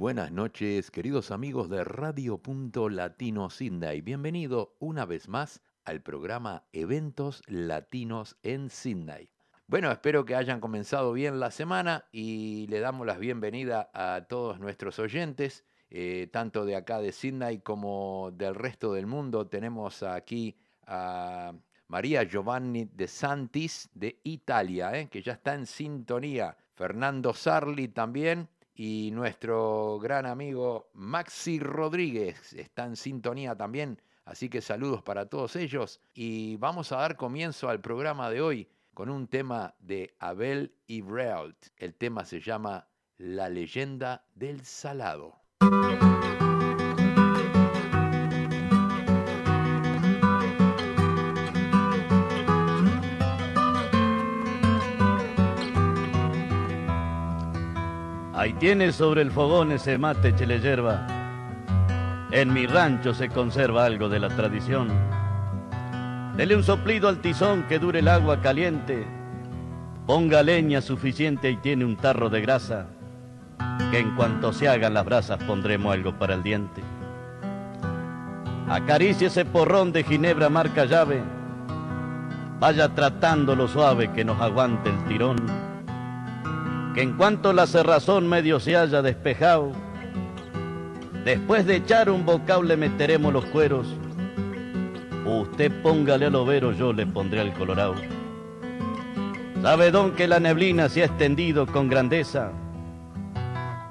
Buenas noches, queridos amigos de Radio Latino Sydney. Bienvenido una vez más al programa Eventos Latinos en Sydney. Bueno, espero que hayan comenzado bien la semana y le damos la bienvenida a todos nuestros oyentes, eh, tanto de acá de Sydney como del resto del mundo. Tenemos aquí a María Giovanni de Santis de Italia, eh, que ya está en sintonía. Fernando Sarli también y nuestro gran amigo Maxi Rodríguez está en sintonía también. Así que saludos para todos ellos y vamos a dar comienzo al programa de hoy con un tema de Abel Ibrealt. El tema se llama La leyenda del salado. Ahí tienes sobre el fogón ese mate chile yerba. En mi rancho se conserva algo de la tradición. Dele un soplido al tizón que dure el agua caliente. Ponga leña suficiente y tiene un tarro de grasa. Que en cuanto se hagan las brasas pondremos algo para el diente. Acaricie ese porrón de ginebra marca llave. Vaya tratando lo suave que nos aguante el tirón que en cuanto la cerrazón medio se haya despejado, después de echar un bocado le meteremos los cueros. Usted póngale al overo, yo le pondré al colorado. Sabe don que la neblina se ha extendido con grandeza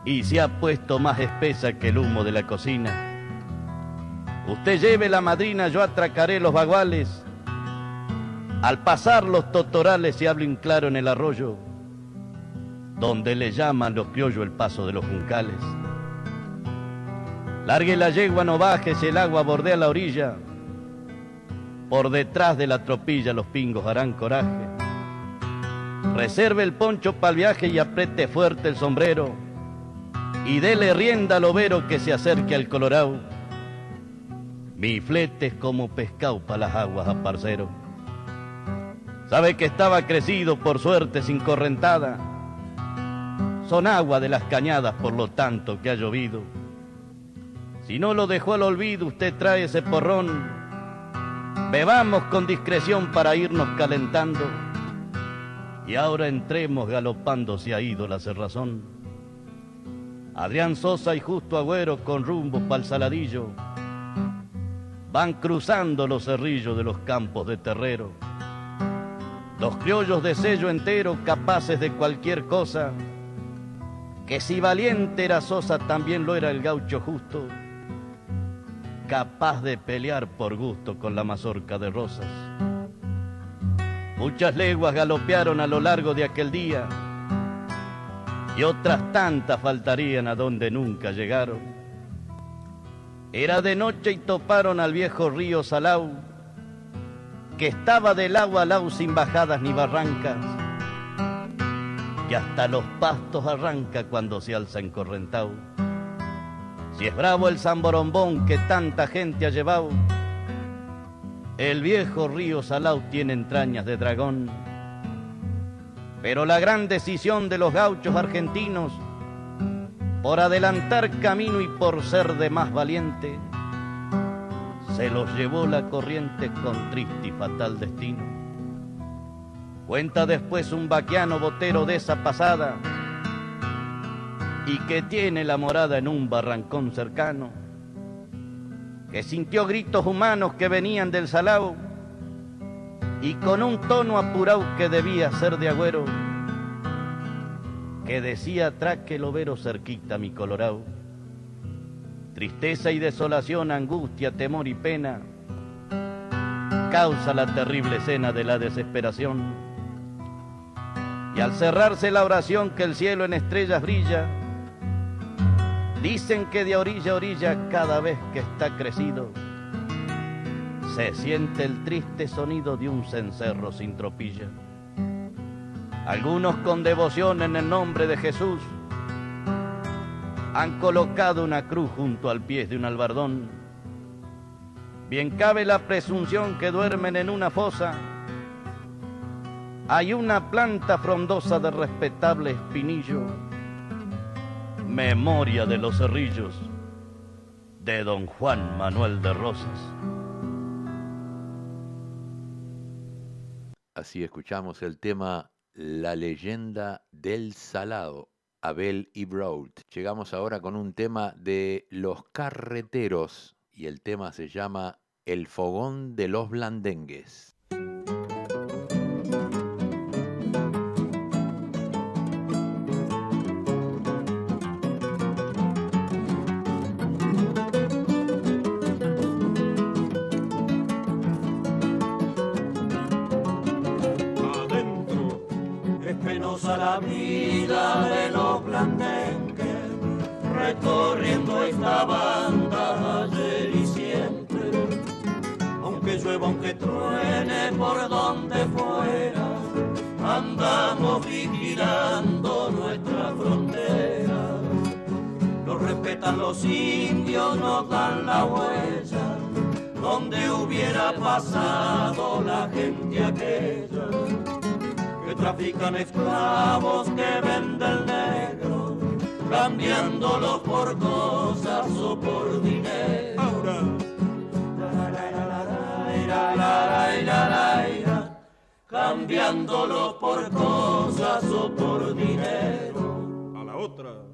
y se ha puesto más espesa que el humo de la cocina. Usted lleve la madrina, yo atracaré los baguales. Al pasar los totorales se habla un claro en el arroyo donde le llaman los criollos el paso de los juncales. Largue la yegua, no bajes, el agua bordea la orilla. Por detrás de la tropilla los pingos harán coraje. Reserve el poncho para el viaje y apriete fuerte el sombrero. Y dele rienda al overo que se acerque al colorado. Mi flete es como pescado para las aguas a parcero. Sabe que estaba crecido por suerte sin correntada son agua de las cañadas por lo tanto que ha llovido. Si no lo dejó al olvido, usted trae ese porrón. Bebamos con discreción para irnos calentando. Y ahora entremos galopando, se ha ido la cerrazón. Adrián Sosa y Justo Agüero con rumbo pa'l saladillo van cruzando los cerrillos de los campos de terrero. Los criollos de sello entero, capaces de cualquier cosa, que si valiente era Sosa, también lo era el gaucho justo, capaz de pelear por gusto con la mazorca de rosas. Muchas leguas galopearon a lo largo de aquel día y otras tantas faltarían a donde nunca llegaron. Era de noche y toparon al viejo río Salau, que estaba del agua al lau sin bajadas ni barrancas que hasta los pastos arranca cuando se alza encorrentado. Si es bravo el zamborombón que tanta gente ha llevado, el viejo río Salau tiene entrañas de dragón. Pero la gran decisión de los gauchos argentinos, por adelantar camino y por ser de más valiente, se los llevó la corriente con triste y fatal destino. Cuenta después un vaquiano botero de esa pasada y que tiene la morada en un barrancón cercano, que sintió gritos humanos que venían del salao y con un tono apurado que debía ser de agüero, que decía traque el overo cerquita mi colorao. Tristeza y desolación, angustia, temor y pena, causa la terrible escena de la desesperación y al cerrarse la oración que el cielo en estrellas brilla, dicen que de orilla a orilla cada vez que está crecido, se siente el triste sonido de un cencerro sin tropilla. Algunos con devoción en el nombre de Jesús han colocado una cruz junto al pie de un albardón. Bien cabe la presunción que duermen en una fosa hay una planta frondosa de respetable espinillo Memoria de los Cerrillos, de don Juan Manuel de Rosas. Así escuchamos el tema La leyenda del salado, Abel y Broad. Llegamos ahora con un tema de Los Carreteros y el tema se llama El Fogón de los Blandengues. Vigilando nuestra frontera. Lo respetan los indios, nos dan la huella, donde hubiera pasado la gente aquella que trafican esclavos que venden negro, cambiándolos por cosas o por dinero. Cambiándolos por cosas o por dinero. A la otra.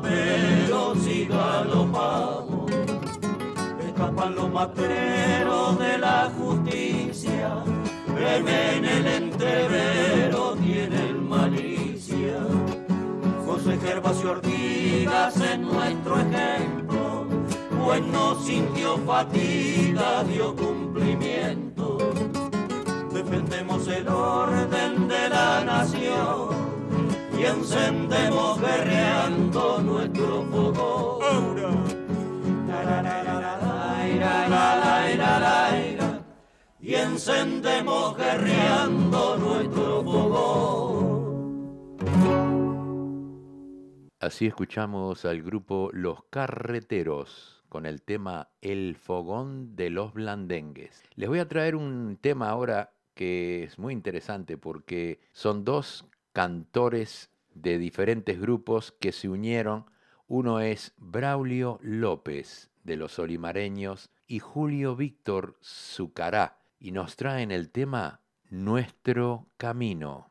Pero y galopamos. Escapan los matreros de la justicia, que en el entrevero tienen malicia. José Gervasio Ortigas en nuestro ejemplo, pues no sintió fatiga, dio cumplimiento. Defendemos el orden de la nación y encendemos guerreando nuestro fuego. Y encendemos guerreando nuestro fuego. Así escuchamos al grupo Los Carreteros con el tema El Fogón de los Blandengues. Les voy a traer un tema ahora que es muy interesante porque son dos cantores de diferentes grupos que se unieron. Uno es Braulio López de los Olimareños y Julio Víctor Zucará y nos traen el tema Nuestro Camino.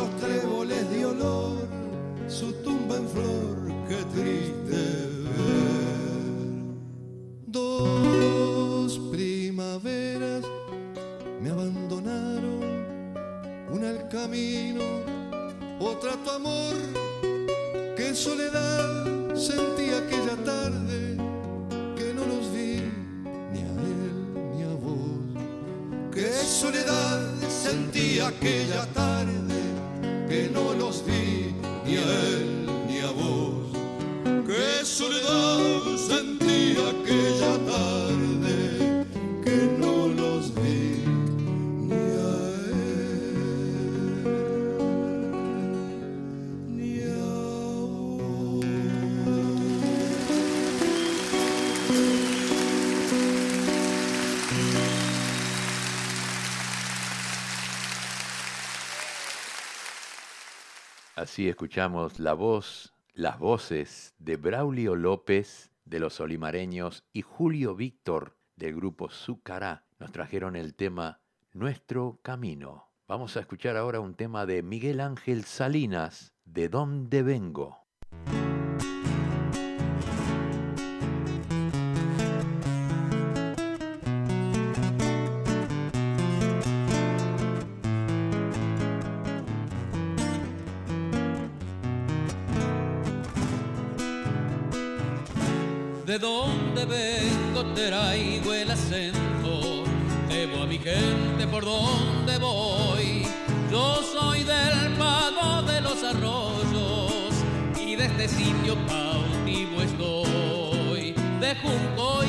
los tréboles de olor, su tumba en flor, qué triste. Así escuchamos la voz, las voces de Braulio López de los Olimareños y Julio Víctor del grupo Zucará. Nos trajeron el tema Nuestro Camino. Vamos a escuchar ahora un tema de Miguel Ángel Salinas, ¿De dónde vengo? De dónde vengo traigo el acento, debo a mi gente por donde voy. Yo soy del pago de los arroyos y de este sitio cautivo estoy. De Junco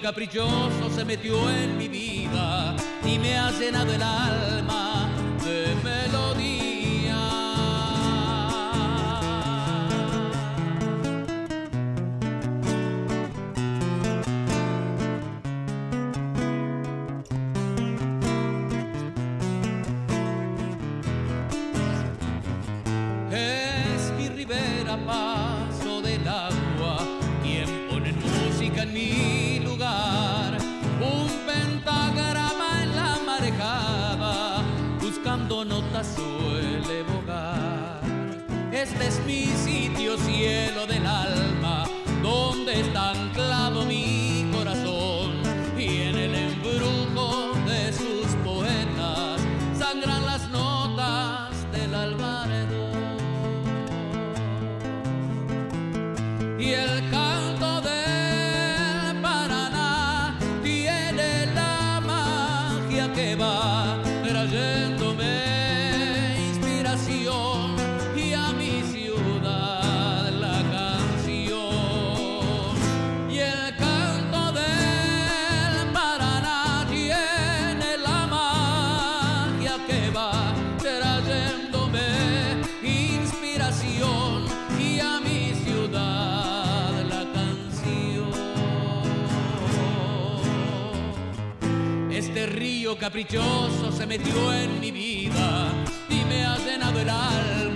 caprichoso se metió en mi vida y me ha llenado el alma suele bogar. Este es mi sitio, cielo del alma, trayéndome inspiración y a mi ciudad la canción. Este río caprichoso se metió en mi vida y me ha llenado el alma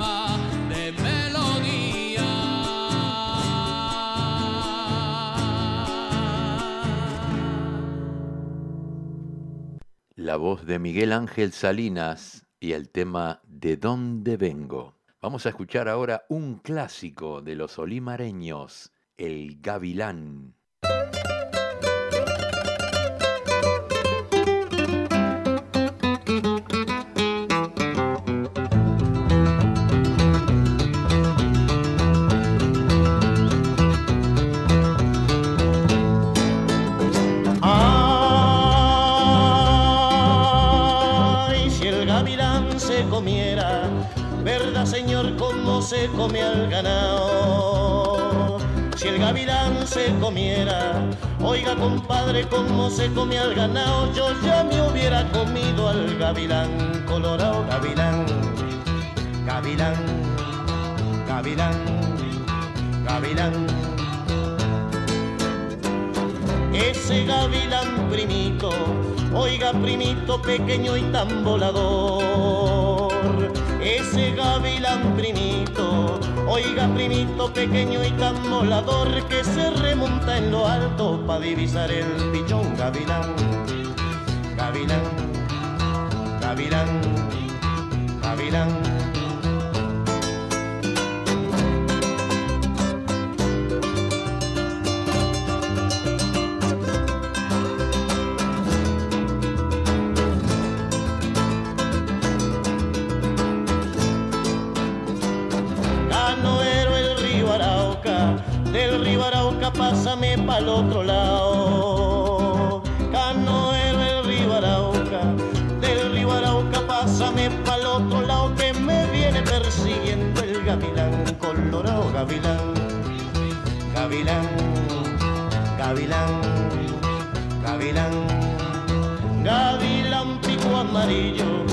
La voz de Miguel Ángel Salinas y el tema ¿De dónde vengo? Vamos a escuchar ahora un clásico de los olimareños, El Gavilán. Se come al ganado. Si el gavilán se comiera, oiga compadre, como se come al ganado, yo ya me hubiera comido al gavilán, colorado gavilán, gavilán, gavilán, gavilán. Ese gavilán primito, oiga primito pequeño y tan volador. Ese gavilán primito, oiga primito pequeño y tan volador que se remonta en lo alto para divisar el pichón gavilán. Gavilán, gavilán, gavilán. Pásame pa'l otro lado. Canoero el río Arauca, del río Arauca pásame pa'l otro lado que me viene persiguiendo el gavilán, colorado gavilán, gavilán, gavilán, gavilán, gavilán pico amarillo,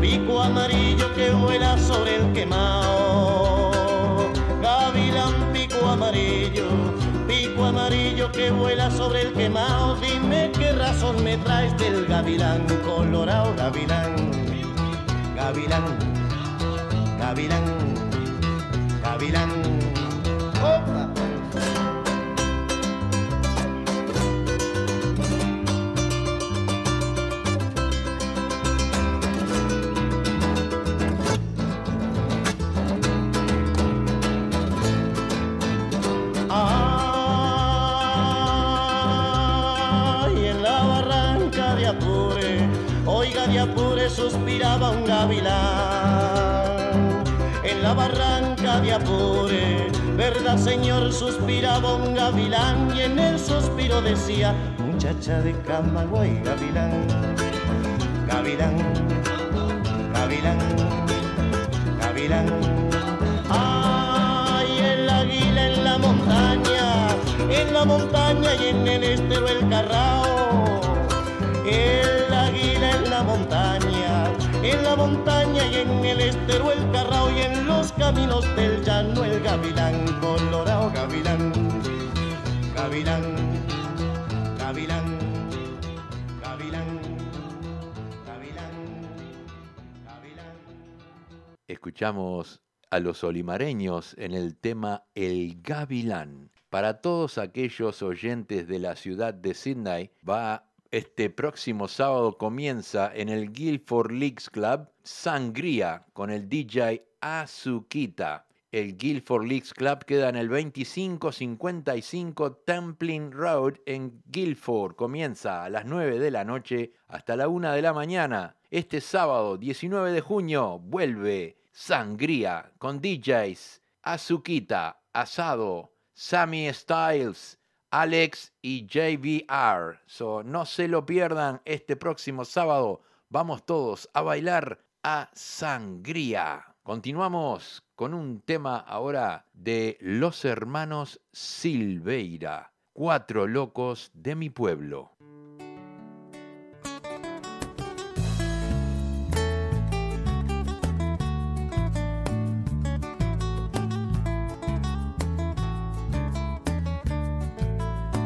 pico amarillo que vuela sobre el quemado. Gavilán pico amarillo que vuela sobre el quemado. Dime qué razón me traes del gavilán colorado, gavilán, gavilán, gavilán, gavilán. Suspiraba un gavilán. En la barranca de Apure, verdad señor, suspiraba un gavilán y en el suspiro decía, muchacha de Camagüey, gavilán, gavilán, gavilán, gavilán. Ay, el águila en la montaña, en la montaña y en el estero el carrao. Montaña y en el estero el carrao y en los caminos del llano el gavilán, colorado gavilán, gavilán, gavilán, gavilán, gavilán, gavilán. Escuchamos a los olimareños en el tema El Gavilán. Para todos aquellos oyentes de la ciudad de Sydney, va este próximo sábado comienza en el Guilford Leaks Club Sangría con el DJ Azuquita. El Guilford Leaks Club queda en el 2555 Templin Road en Guilford. Comienza a las 9 de la noche hasta la 1 de la mañana. Este sábado 19 de junio vuelve Sangría con DJs Azuquita, Asado, Sammy Styles, Alex y JVR. So, no se lo pierdan este próximo sábado. Vamos todos a bailar a sangría. Continuamos con un tema ahora de los hermanos Silveira, cuatro locos de mi pueblo.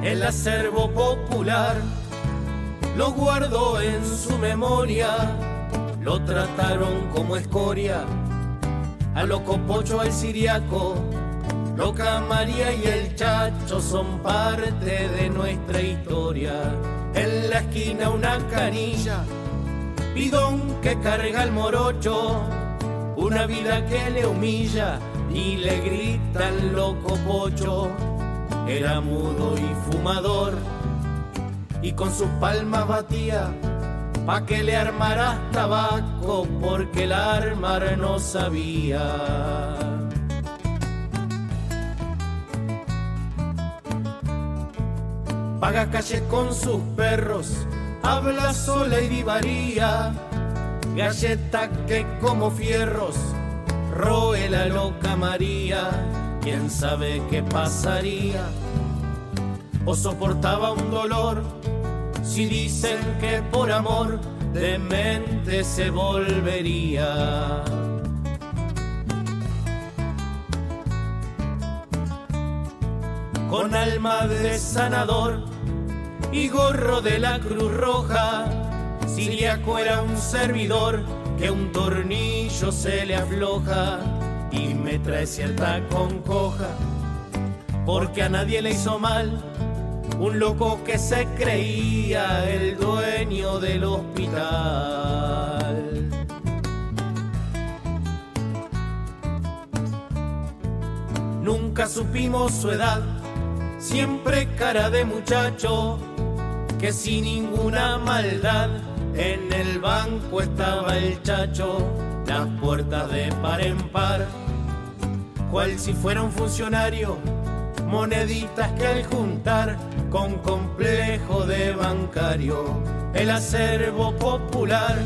El acervo popular. Lo guardó en su memoria, lo trataron como escoria, a loco pocho al siriaco, loca María y el chacho son parte de nuestra historia. En la esquina una canilla, bidón que carga el morocho, una vida que le humilla y le grita al loco pocho era mudo y fumador y con sus palmas batía pa' que le armaras tabaco porque el armar no sabía. Paga calle con sus perros, habla sola y divaría galleta que como fierros roe la loca María, quién sabe qué pasaría, o soportaba un dolor, si dicen que por amor demente se volvería. Con alma de sanador y gorro de la Cruz Roja, Siriaco era un servidor que un tornillo se le afloja y me trae cierta concoja, porque a nadie le hizo mal un loco que se creía el dueño del hospital. Nunca supimos su edad, siempre cara de muchacho, que sin ninguna maldad en el banco estaba el chacho, las puertas de par en par, cual si fuera un funcionario, moneditas que al juntar con complejo de bancario, el acervo popular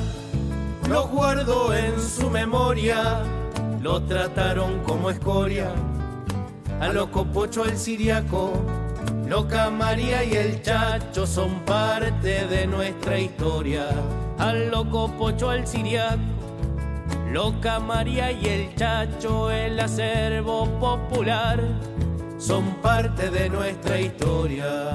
lo guardó en su memoria, lo trataron como escoria, a lo copocho el siriaco Loca María y el Chacho son parte de nuestra historia. Al loco Pocho, al siriaco, Loca María y el Chacho, el acervo popular, son parte de nuestra historia.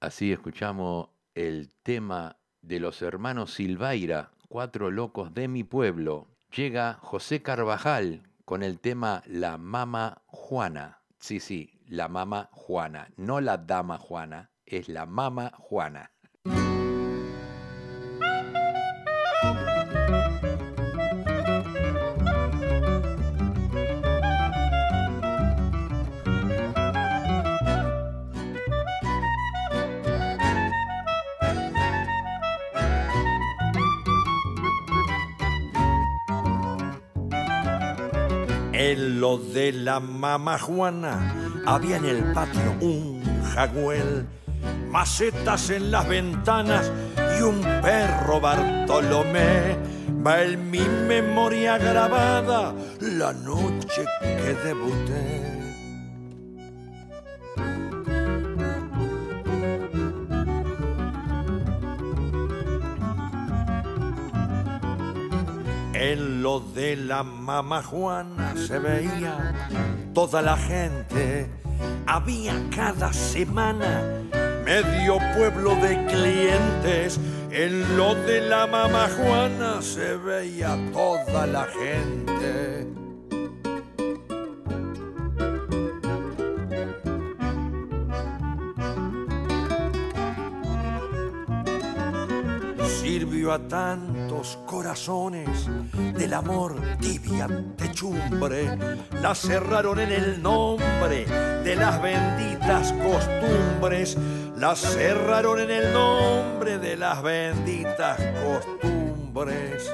Así escuchamos el tema de los hermanos Silvaira, cuatro locos de mi pueblo. Llega José Carvajal con el tema La Mama Juana. Sí, sí, la Mama Juana, no la Dama Juana, es la Mama Juana. De la mamá Juana había en el patio un jagüel, macetas en las ventanas y un perro Bartolomé. Va en mi memoria grabada la noche que debuté. En lo de la mamá Juana se veía toda la gente. Había cada semana medio pueblo de clientes. En lo de la mamá Juana se veía toda la gente. Sirvió a tantos corazones del amor tibia techumbre. La cerraron en el nombre de las benditas costumbres. La cerraron en el nombre de las benditas costumbres.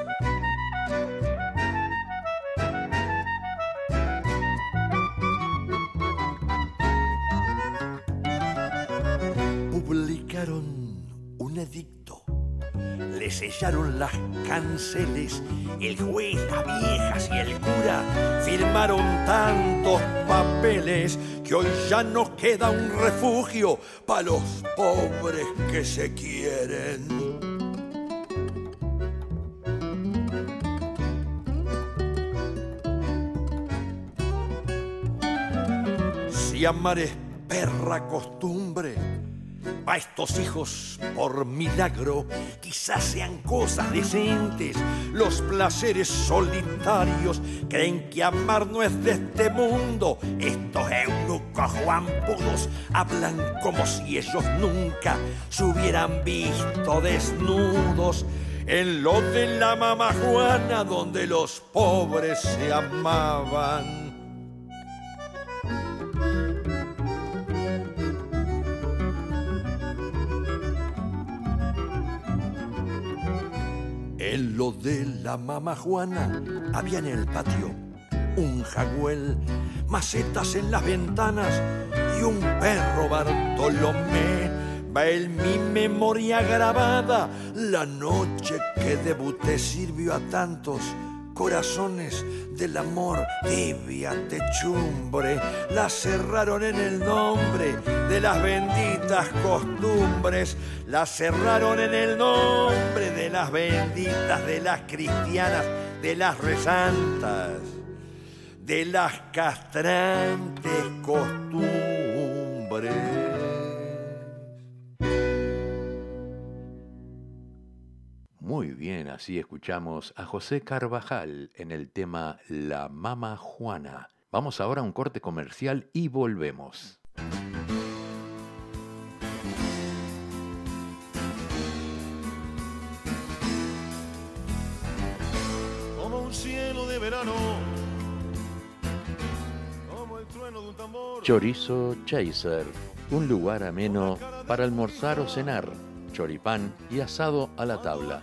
Sellaron las canceles, el juez, las viejas y el cura firmaron tantos papeles que hoy ya no queda un refugio para los pobres que se quieren. Si amar es perra costumbre, a estos hijos, por milagro, quizás sean cosas decentes. Los placeres solitarios creen que amar no es de este mundo. Estos eunucos juanpudos hablan como si ellos nunca se hubieran visto desnudos. En lo de la mamá Juana, donde los pobres se amaban. En lo de la mamá Juana había en el patio un jagüel, macetas en las ventanas y un perro Bartolomé. va en mi memoria grabada la noche que debuté sirvió a tantos corazones del amor, tibia techumbre, la cerraron en el nombre de las benditas costumbres, la cerraron en el nombre de las benditas, de las cristianas, de las rezantas, de las castrantes costumbres. Muy bien, así escuchamos a José Carvajal en el tema La Mama Juana. Vamos ahora a un corte comercial y volvemos. Como un cielo de verano, como el trueno de un tambor. Chorizo Chaser, un lugar ameno para almorzar o cenar choripán y asado a la tabla,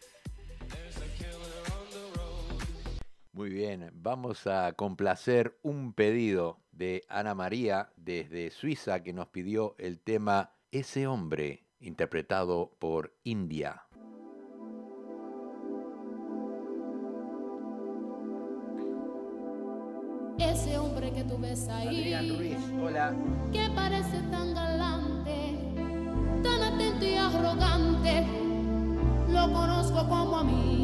Muy bien, vamos a complacer un pedido de Ana María desde Suiza que nos pidió el tema Ese hombre, interpretado por India. Ese hombre que tú ves ahí, Adrián Ruiz, hola. que parece tan galante, tan atento y arrogante, lo conozco como a mí.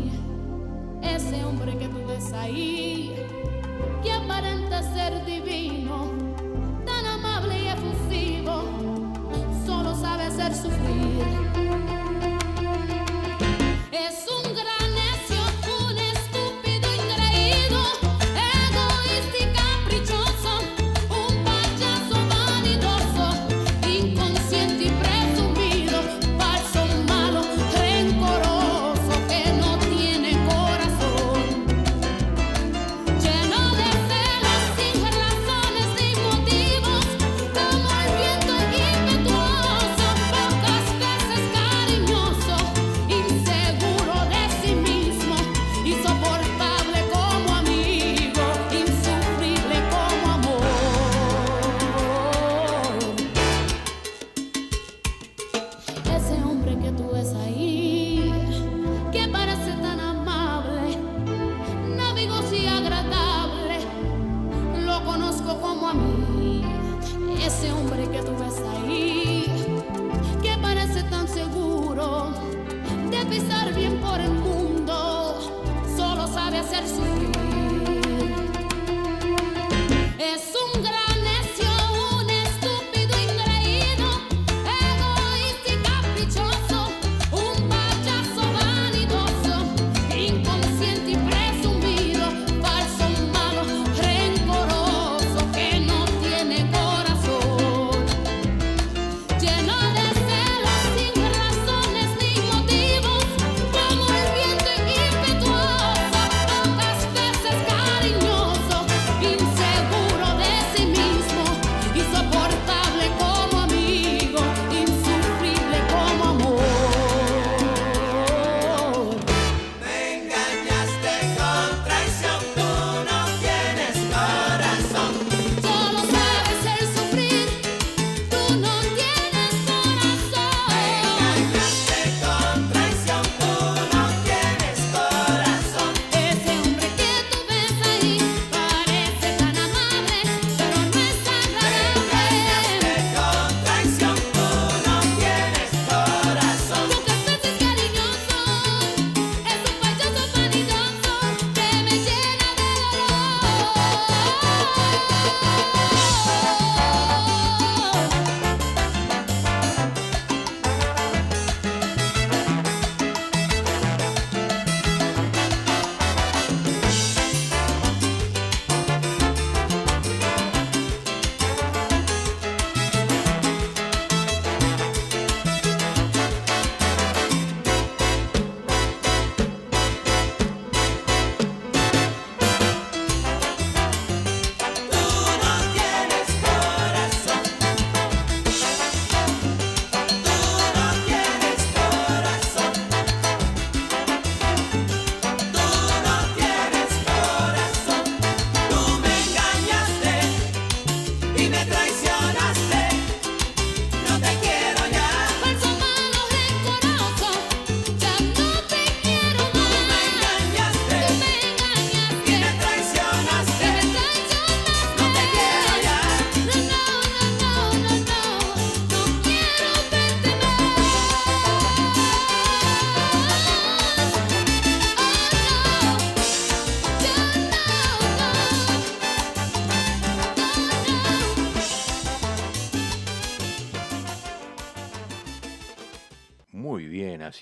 Ese hombre que tú ves ahí, que aparenta ser divino, tan amable y efusivo, solo sabe hacer sufrir. ser su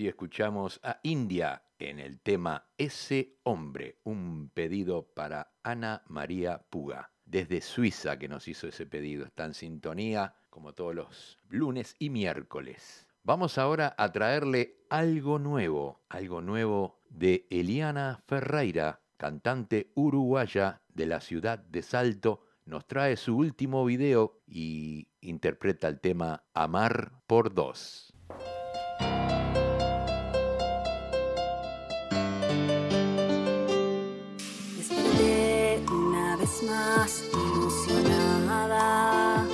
escuchamos a India en el tema Ese hombre, un pedido para Ana María Puga, desde Suiza que nos hizo ese pedido. Está en sintonía como todos los lunes y miércoles. Vamos ahora a traerle algo nuevo, algo nuevo de Eliana Ferreira, cantante uruguaya de la ciudad de Salto. Nos trae su último video y interpreta el tema Amar por dos. Más ilusionada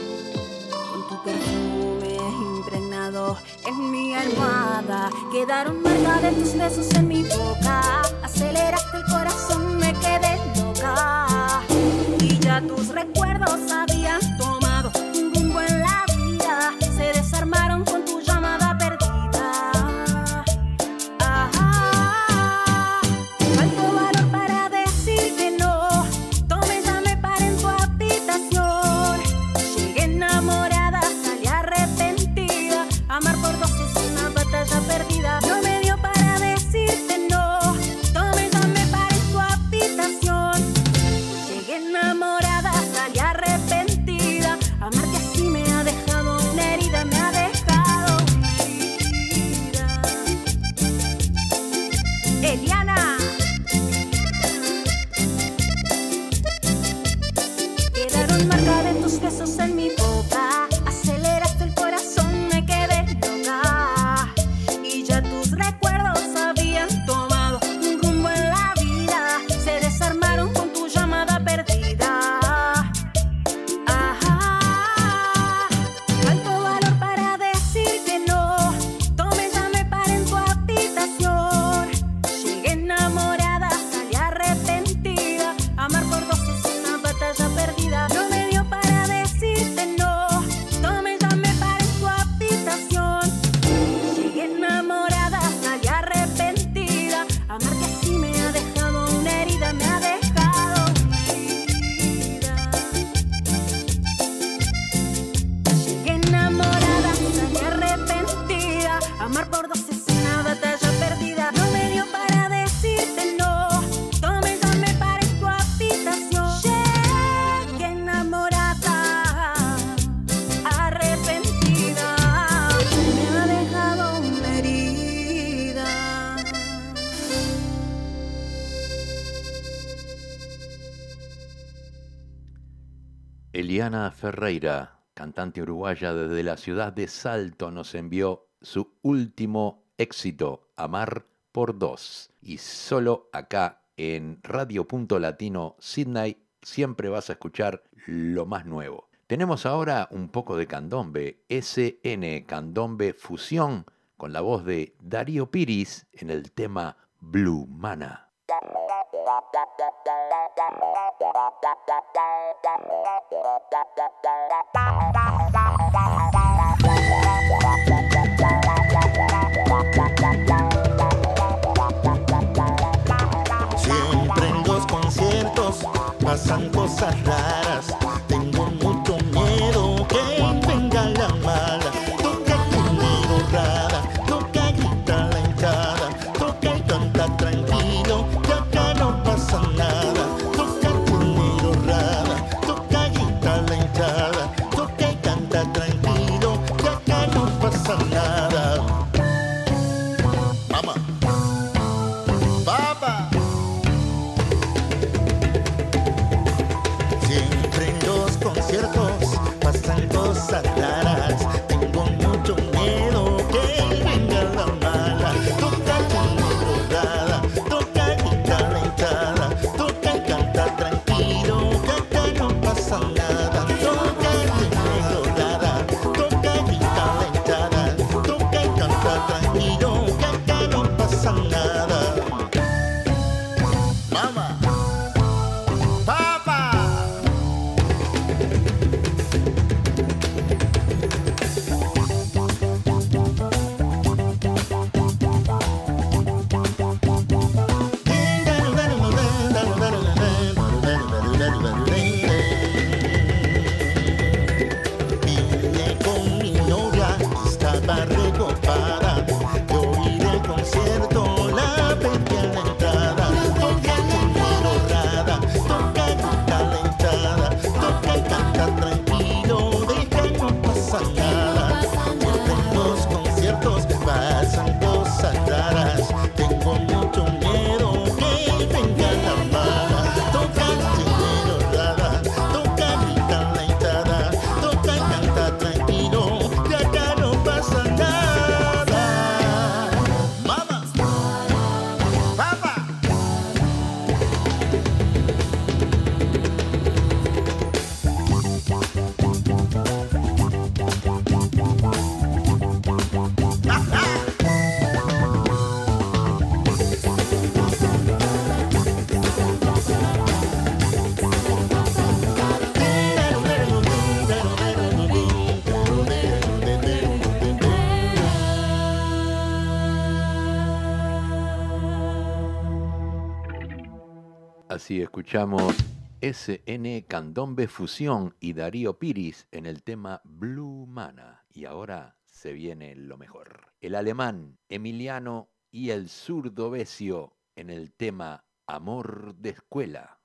con tu perfume impregnado en mi almohada. Quedaron marcas de tus besos en mi boca. Aceleraste el corazón, me quedé loca. Y ya tus recuerdos habían Eliana Ferreira, cantante uruguaya desde la ciudad de Salto, nos envió su último éxito, Amar por dos. Y solo acá en Radio Punto Latino Sydney siempre vas a escuchar lo más nuevo. Tenemos ahora un poco de candombe, SN Candombe Fusión, con la voz de Darío Piris en el tema Blue Mana. Siempre en los conciertos pasan cosas raras. Así escuchamos SN Candombe Fusión y Darío Piris en el tema Blue Mana. Y ahora se viene lo mejor. El alemán Emiliano y el zurdo Besio en el tema Amor de Escuela.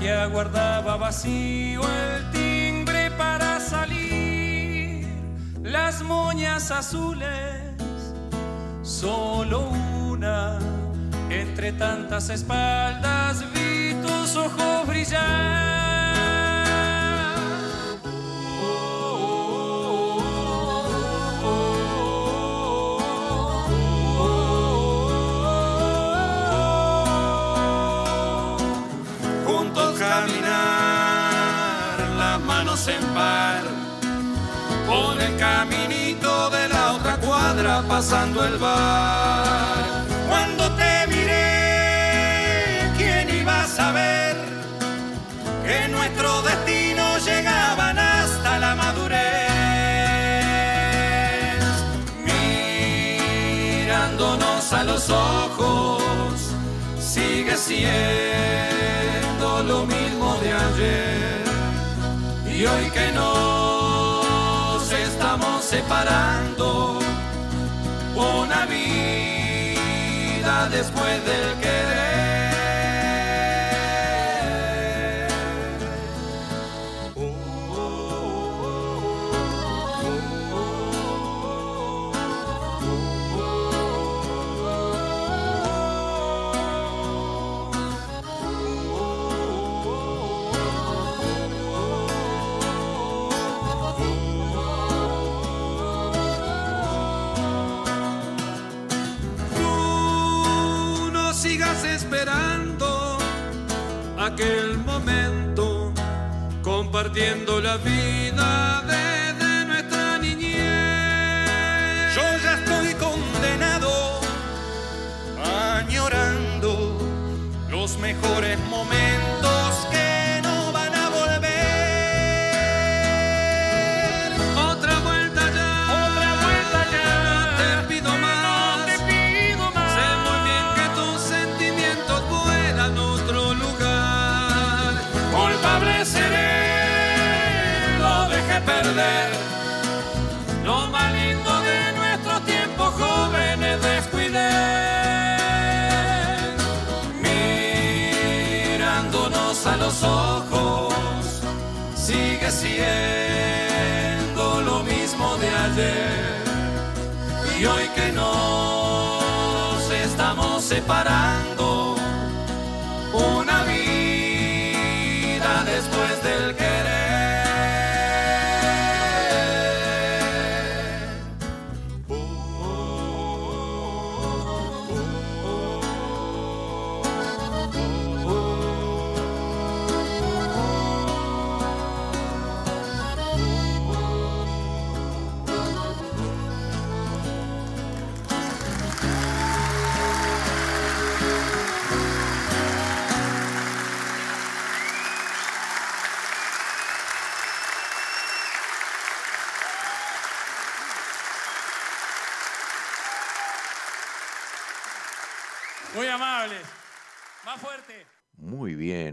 Que aguardaba vacío el timbre para salir. Las moñas azules, solo una entre tantas espaldas vi tus ojos brillar. En par, por el caminito de la otra cuadra pasando el bar. Cuando te miré, ¿quién iba a saber que nuestros destinos llegaban hasta la madurez? Mirándonos a los ojos sigue siendo lo mismo de ayer. Y hoy que nos estamos separando, una vida después del querer. Aquel momento, compartiendo la vida desde nuestra niñez. Yo ya estoy condenado, añorando los mejores momentos siendo lo mismo de ayer. Y hoy que nos estamos separando,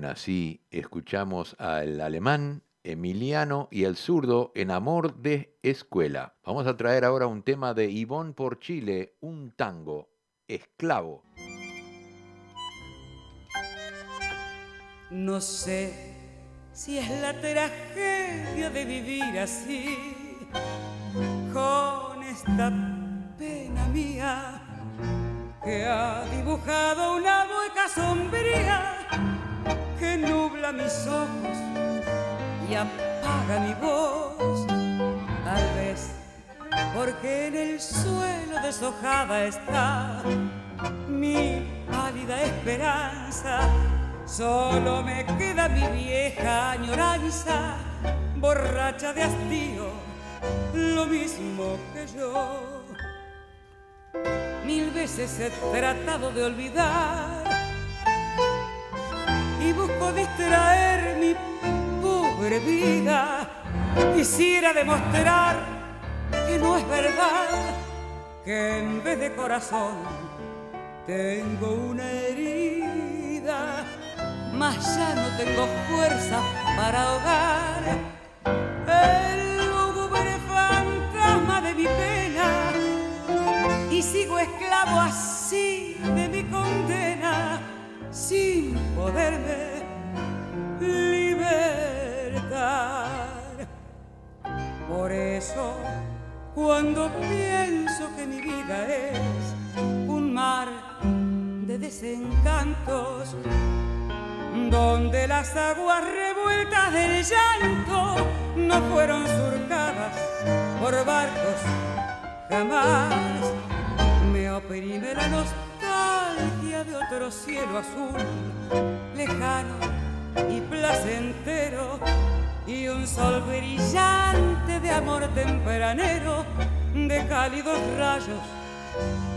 Así escuchamos al alemán Emiliano y el zurdo en Amor de Escuela. Vamos a traer ahora un tema de Ivón por Chile, un tango, Esclavo. No sé si es la tragedia de vivir así, con esta pena mía que ha dibujado una mueca sombría que nubla mis ojos y apaga mi voz. Tal vez porque en el suelo deshojada está mi pálida esperanza Solo me queda mi vieja añoranza, borracha de hastío, lo mismo que yo. Mil veces he tratado de olvidar y busco distraer mi pobre vida. Quisiera demostrar que no es verdad, que en vez de corazón tengo una herida, mas ya no tengo fuerza para ahogar el lúgubre fantasma de mi pena y sigo esclavo así sin poderme libertar. Por eso, cuando pienso que mi vida es un mar de desencantos, donde las aguas revueltas del llanto no fueron surcadas por barcos jamás, me oprime la nostalgia de otro cielo azul, lejano y placentero, y un sol brillante de amor tempranero, de cálidos rayos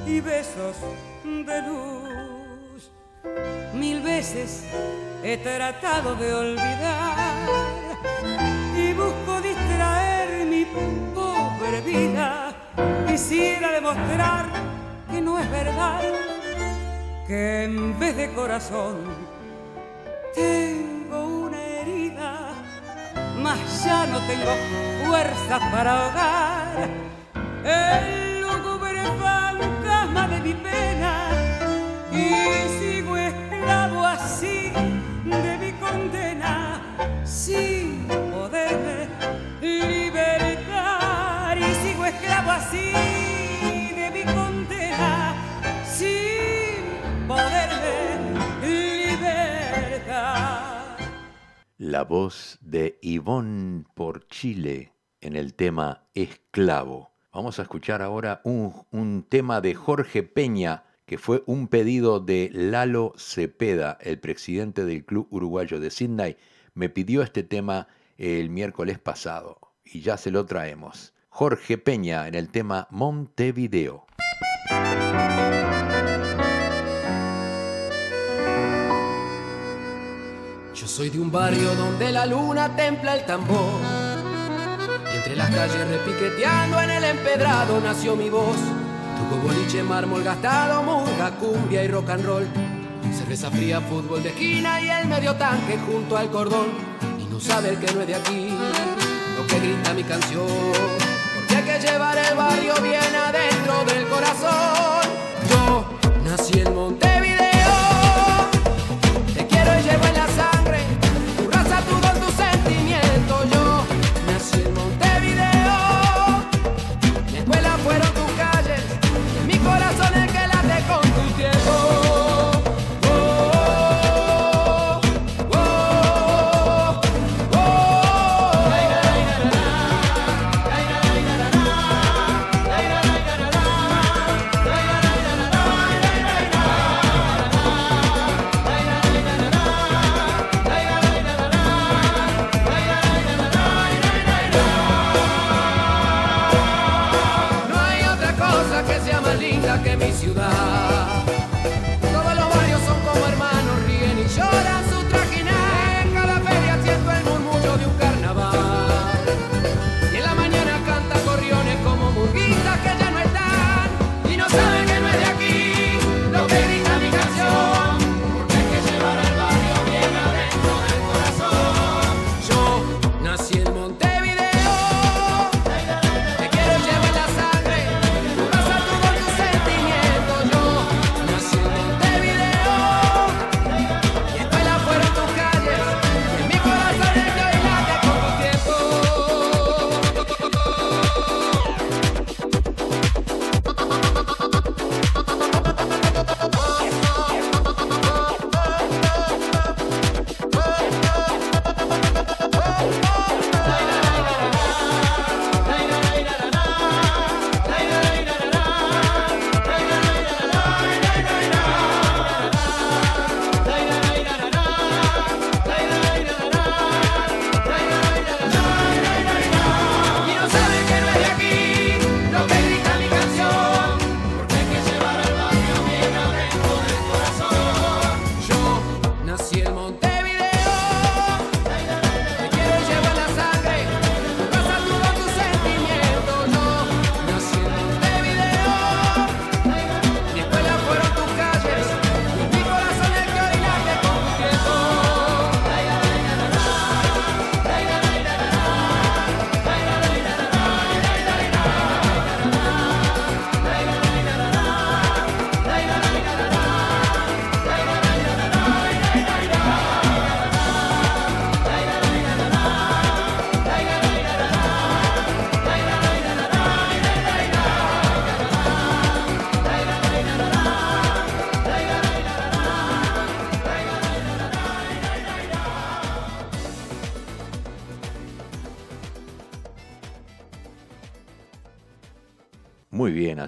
y besos de luz. Mil veces he tratado de olvidar y busco distraer mi pobre vida. Quisiera demostrar que no es verdad, que en vez de corazón tengo una herida, mas ya no tengo fuerzas para ahogar el lúgubre fantasma de mi pena. Y sigo esclavo así de mi condena sin poderme libertar. Y sigo esclavo así La voz de Ivonne por Chile en el tema Esclavo. Vamos a escuchar ahora un, un tema de Jorge Peña, que fue un pedido de Lalo Cepeda, el presidente del Club Uruguayo de Sydney. Me pidió este tema el miércoles pasado y ya se lo traemos. Jorge Peña en el tema Montevideo. Yo soy de un barrio donde la luna templa el tambor. Y entre las calles repiqueteando en el empedrado nació mi voz. Tuvo boliche, mármol gastado, murga, cumbia y rock and roll. Cerveza fría, fútbol de esquina y el medio tanque junto al cordón. Y no sabe el que no es de aquí lo que grita mi canción. Porque hay que llevar el barrio bien adentro del corazón. Yo nací en Montevideo.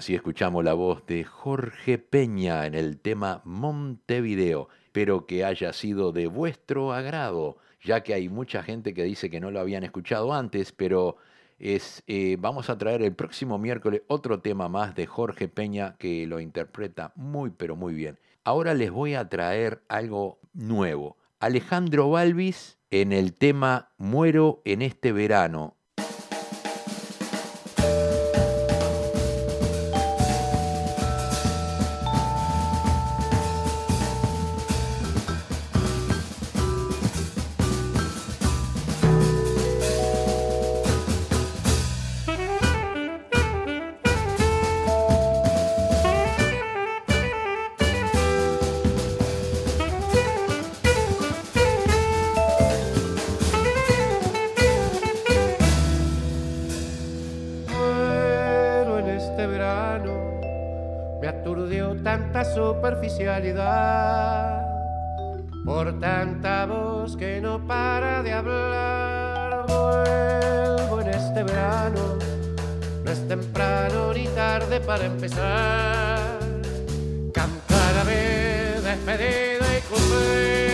Así escuchamos la voz de Jorge Peña en el tema Montevideo. Espero que haya sido de vuestro agrado, ya que hay mucha gente que dice que no lo habían escuchado antes, pero es, eh, vamos a traer el próximo miércoles otro tema más de Jorge Peña que lo interpreta muy pero muy bien. Ahora les voy a traer algo nuevo. Alejandro Balvis en el tema Muero en este verano. Tanta superficialidad, por tanta voz que no para de hablar. Vuelvo en este verano, no es temprano ni tarde para empezar. Cantar a vez, despedida y cumplir.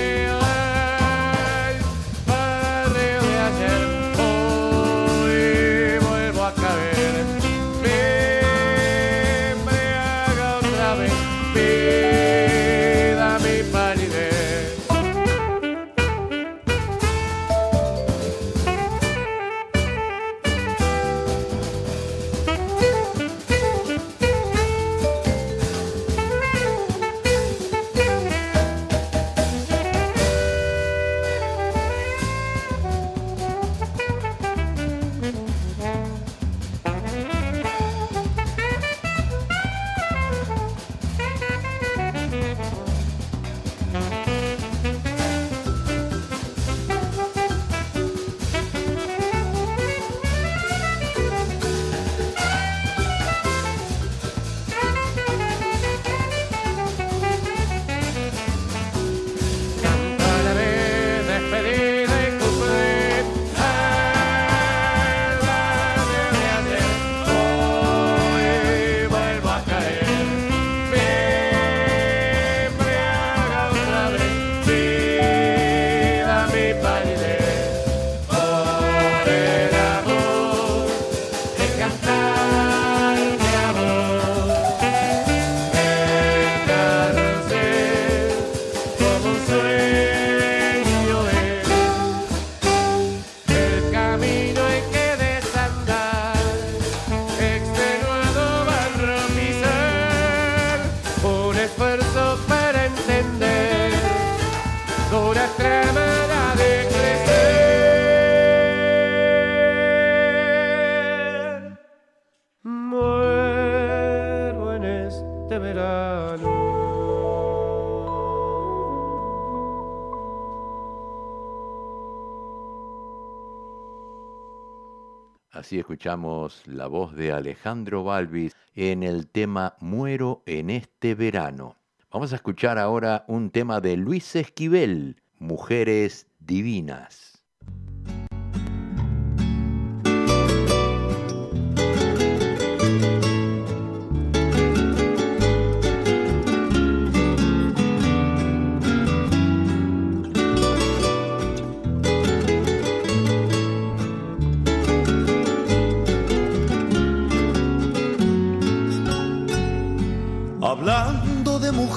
Así escuchamos la voz de Alejandro Balvis en el tema Muero en este verano. Vamos a escuchar ahora un tema de Luis Esquivel, Mujeres Divinas.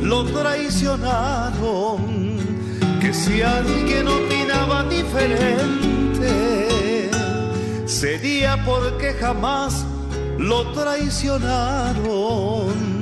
lo traicionaron. Que si alguien opinaba diferente, sería porque jamás lo traicionaron.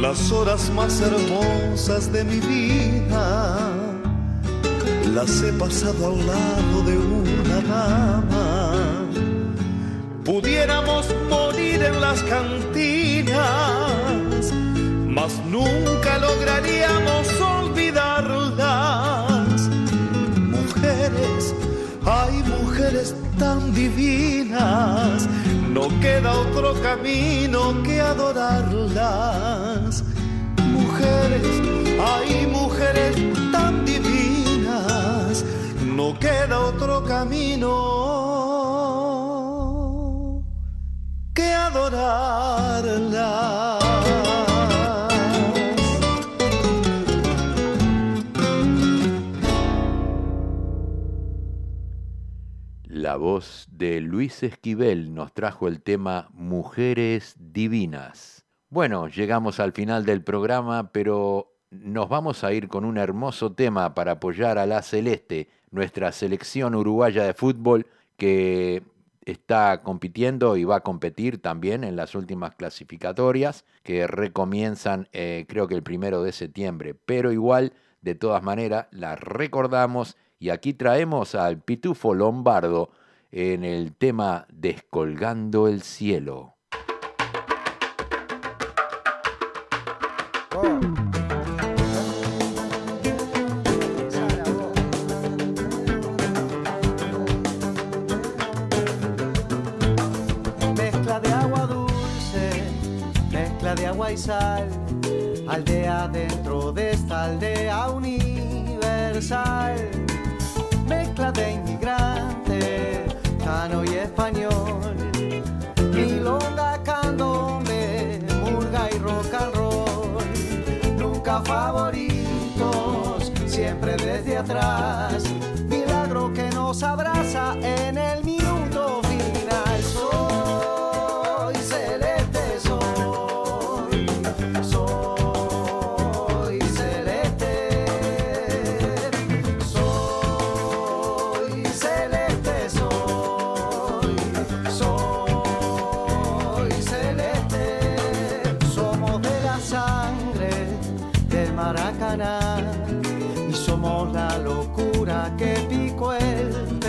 las horas más hermosas de mi vida las he pasado al lado de una dama. Pudiéramos morir en las cantinas, mas nunca lograríamos olvidarlas. Mujeres, hay mujeres tan divinas, no queda otro camino que adorarlas. Mujeres, hay mujeres tan divinas, no queda otro camino que adorarlas. De Luis Esquivel nos trajo el tema Mujeres Divinas. Bueno, llegamos al final del programa, pero nos vamos a ir con un hermoso tema para apoyar a la Celeste, nuestra selección uruguaya de fútbol que está compitiendo y va a competir también en las últimas clasificatorias que recomienzan eh, creo que el primero de septiembre, pero igual de todas maneras la recordamos y aquí traemos al Pitufo Lombardo en el tema Descolgando el cielo. Mezcla de agua dulce, mezcla de agua y sal, aldea dentro de esta aldea universal. Mezcla de cano y español, milonga, candombe, murga y rock and roll. Nunca favoritos, siempre desde atrás. Milagro que nos abraza en el la locura que picó el.